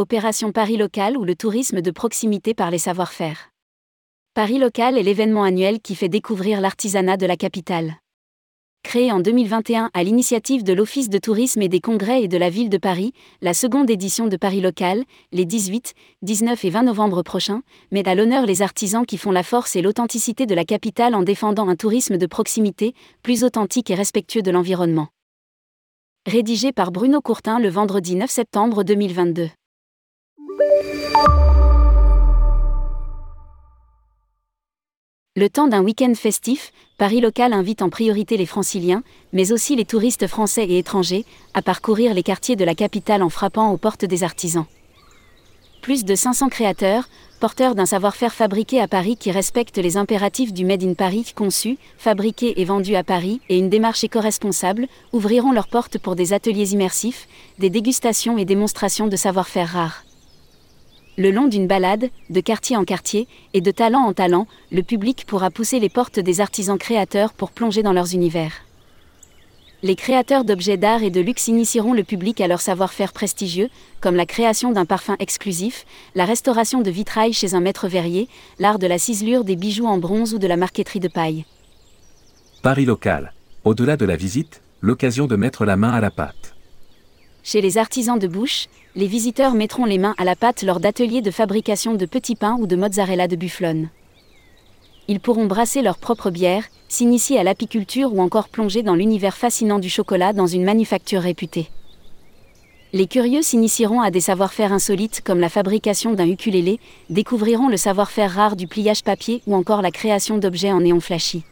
Opération Paris Local ou le tourisme de proximité par les savoir-faire. Paris Local est l'événement annuel qui fait découvrir l'artisanat de la capitale. Créé en 2021 à l'initiative de l'Office de tourisme et des congrès et de la ville de Paris, la seconde édition de Paris Local, les 18, 19 et 20 novembre prochains, met à l'honneur les artisans qui font la force et l'authenticité de la capitale en défendant un tourisme de proximité, plus authentique et respectueux de l'environnement. Rédigé par Bruno Courtin le vendredi 9 septembre 2022. Le temps d'un week-end festif, Paris Local invite en priorité les franciliens, mais aussi les touristes français et étrangers, à parcourir les quartiers de la capitale en frappant aux portes des artisans. Plus de 500 créateurs, porteurs d'un savoir-faire fabriqué à Paris qui respecte les impératifs du Made in Paris conçu, fabriqué et vendu à Paris et une démarche éco-responsable, ouvriront leurs portes pour des ateliers immersifs, des dégustations et démonstrations de savoir-faire rares. Le long d'une balade, de quartier en quartier, et de talent en talent, le public pourra pousser les portes des artisans créateurs pour plonger dans leurs univers. Les créateurs d'objets d'art et de luxe initieront le public à leur savoir-faire prestigieux, comme la création d'un parfum exclusif, la restauration de vitrail chez un maître verrier, l'art de la ciselure des bijoux en bronze ou de la marqueterie de paille. Paris local. Au-delà de la visite, l'occasion de mettre la main à la pâte. Chez les artisans de bouche, les visiteurs mettront les mains à la pâte lors d'ateliers de fabrication de petits pains ou de mozzarella de bufflone. Ils pourront brasser leur propre bière, s'initier à l'apiculture ou encore plonger dans l'univers fascinant du chocolat dans une manufacture réputée. Les curieux s'initieront à des savoir-faire insolites comme la fabrication d'un ukulélé, découvriront le savoir-faire rare du pliage papier ou encore la création d'objets en néon flashy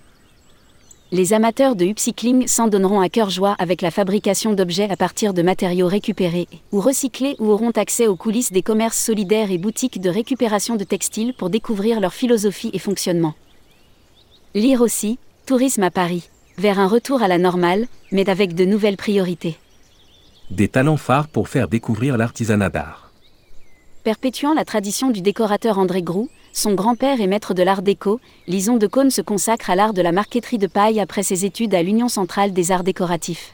les amateurs de upcycling s'en donneront à cœur joie avec la fabrication d'objets à partir de matériaux récupérés ou recyclés ou auront accès aux coulisses des commerces solidaires et boutiques de récupération de textiles pour découvrir leur philosophie et fonctionnement. Lire aussi, Tourisme à Paris, vers un retour à la normale, mais avec de nouvelles priorités. Des talents phares pour faire découvrir l'artisanat d'art. Perpétuant la tradition du décorateur André Groux, son grand-père est maître de l'art déco, Lison de Cône se consacre à l'art de la marqueterie de paille après ses études à l'Union centrale des arts décoratifs.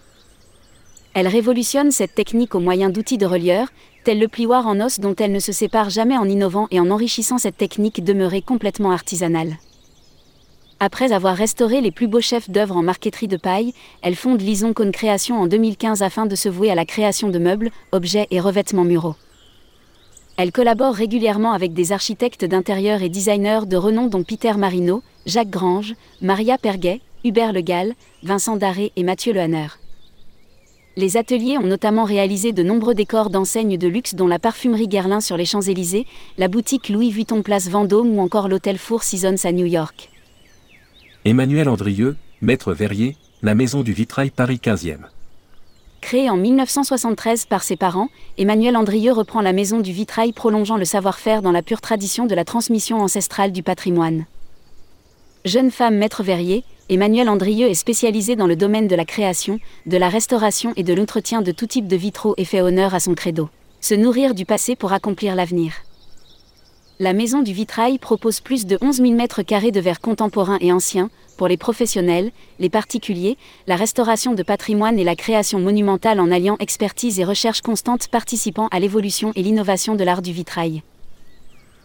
Elle révolutionne cette technique au moyen d'outils de relieur, tel le plioir en os dont elle ne se sépare jamais en innovant et en enrichissant cette technique demeurée complètement artisanale. Après avoir restauré les plus beaux chefs d'œuvre en marqueterie de paille, elle fonde Lison Cône Création en 2015 afin de se vouer à la création de meubles, objets et revêtements muraux. Elle collabore régulièrement avec des architectes d'intérieur et designers de renom dont Peter Marino, Jacques Grange, Maria Perguet, Hubert Le Gall, Vincent Daré et Mathieu Lehanner. Les ateliers ont notamment réalisé de nombreux décors d'enseignes de luxe dont la parfumerie Guerlain sur les Champs-Élysées, la boutique Louis Vuitton Place Vendôme ou encore l'hôtel Four Seasons à New York. Emmanuel Andrieux, maître verrier, la maison du vitrail Paris 15e. Créé en 1973 par ses parents, Emmanuel Andrieux reprend la maison du vitrail prolongeant le savoir-faire dans la pure tradition de la transmission ancestrale du patrimoine. Jeune femme maître verrier, Emmanuel Andrieux est spécialisé dans le domaine de la création, de la restauration et de l'entretien de tout type de vitraux et fait honneur à son credo. Se nourrir du passé pour accomplir l'avenir. La maison du vitrail propose plus de 11 000 mètres carrés de verre contemporain et ancien, pour les professionnels, les particuliers, la restauration de patrimoine et la création monumentale en alliant expertise et recherche constante participant à l'évolution et l'innovation de l'art du vitrail.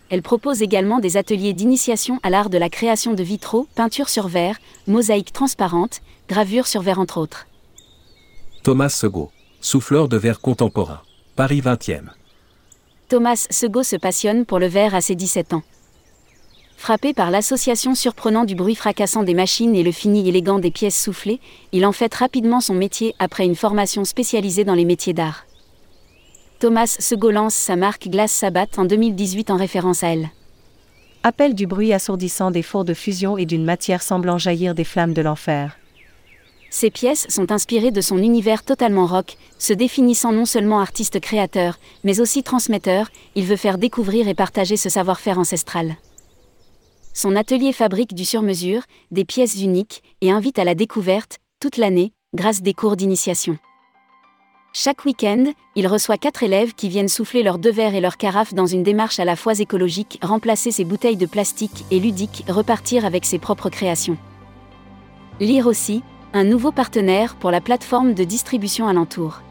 Elle propose également des ateliers d'initiation à l'art de la création de vitraux, peinture sur verre, mosaïque transparente, gravure sur verre entre autres. Thomas Segaud, souffleur de verre contemporain, Paris 20e. Thomas Segaud se passionne pour le verre à ses 17 ans. Frappé par l'association surprenante du bruit fracassant des machines et le fini élégant des pièces soufflées, il en fait rapidement son métier après une formation spécialisée dans les métiers d'art. Thomas Segaud lance sa marque Glace Sabat en 2018 en référence à elle. Appel du bruit assourdissant des fours de fusion et d'une matière semblant jaillir des flammes de l'enfer. Ces pièces sont inspirées de son univers totalement rock, se définissant non seulement artiste-créateur, mais aussi transmetteur, il veut faire découvrir et partager ce savoir-faire ancestral. Son atelier fabrique du sur-mesure, des pièces uniques, et invite à la découverte, toute l'année, grâce des cours d'initiation. Chaque week-end, il reçoit quatre élèves qui viennent souffler leurs deux verres et leurs carafes dans une démarche à la fois écologique, remplacer ses bouteilles de plastique, et ludique, repartir avec ses propres créations. Lire aussi, un nouveau partenaire pour la plateforme de distribution alentour.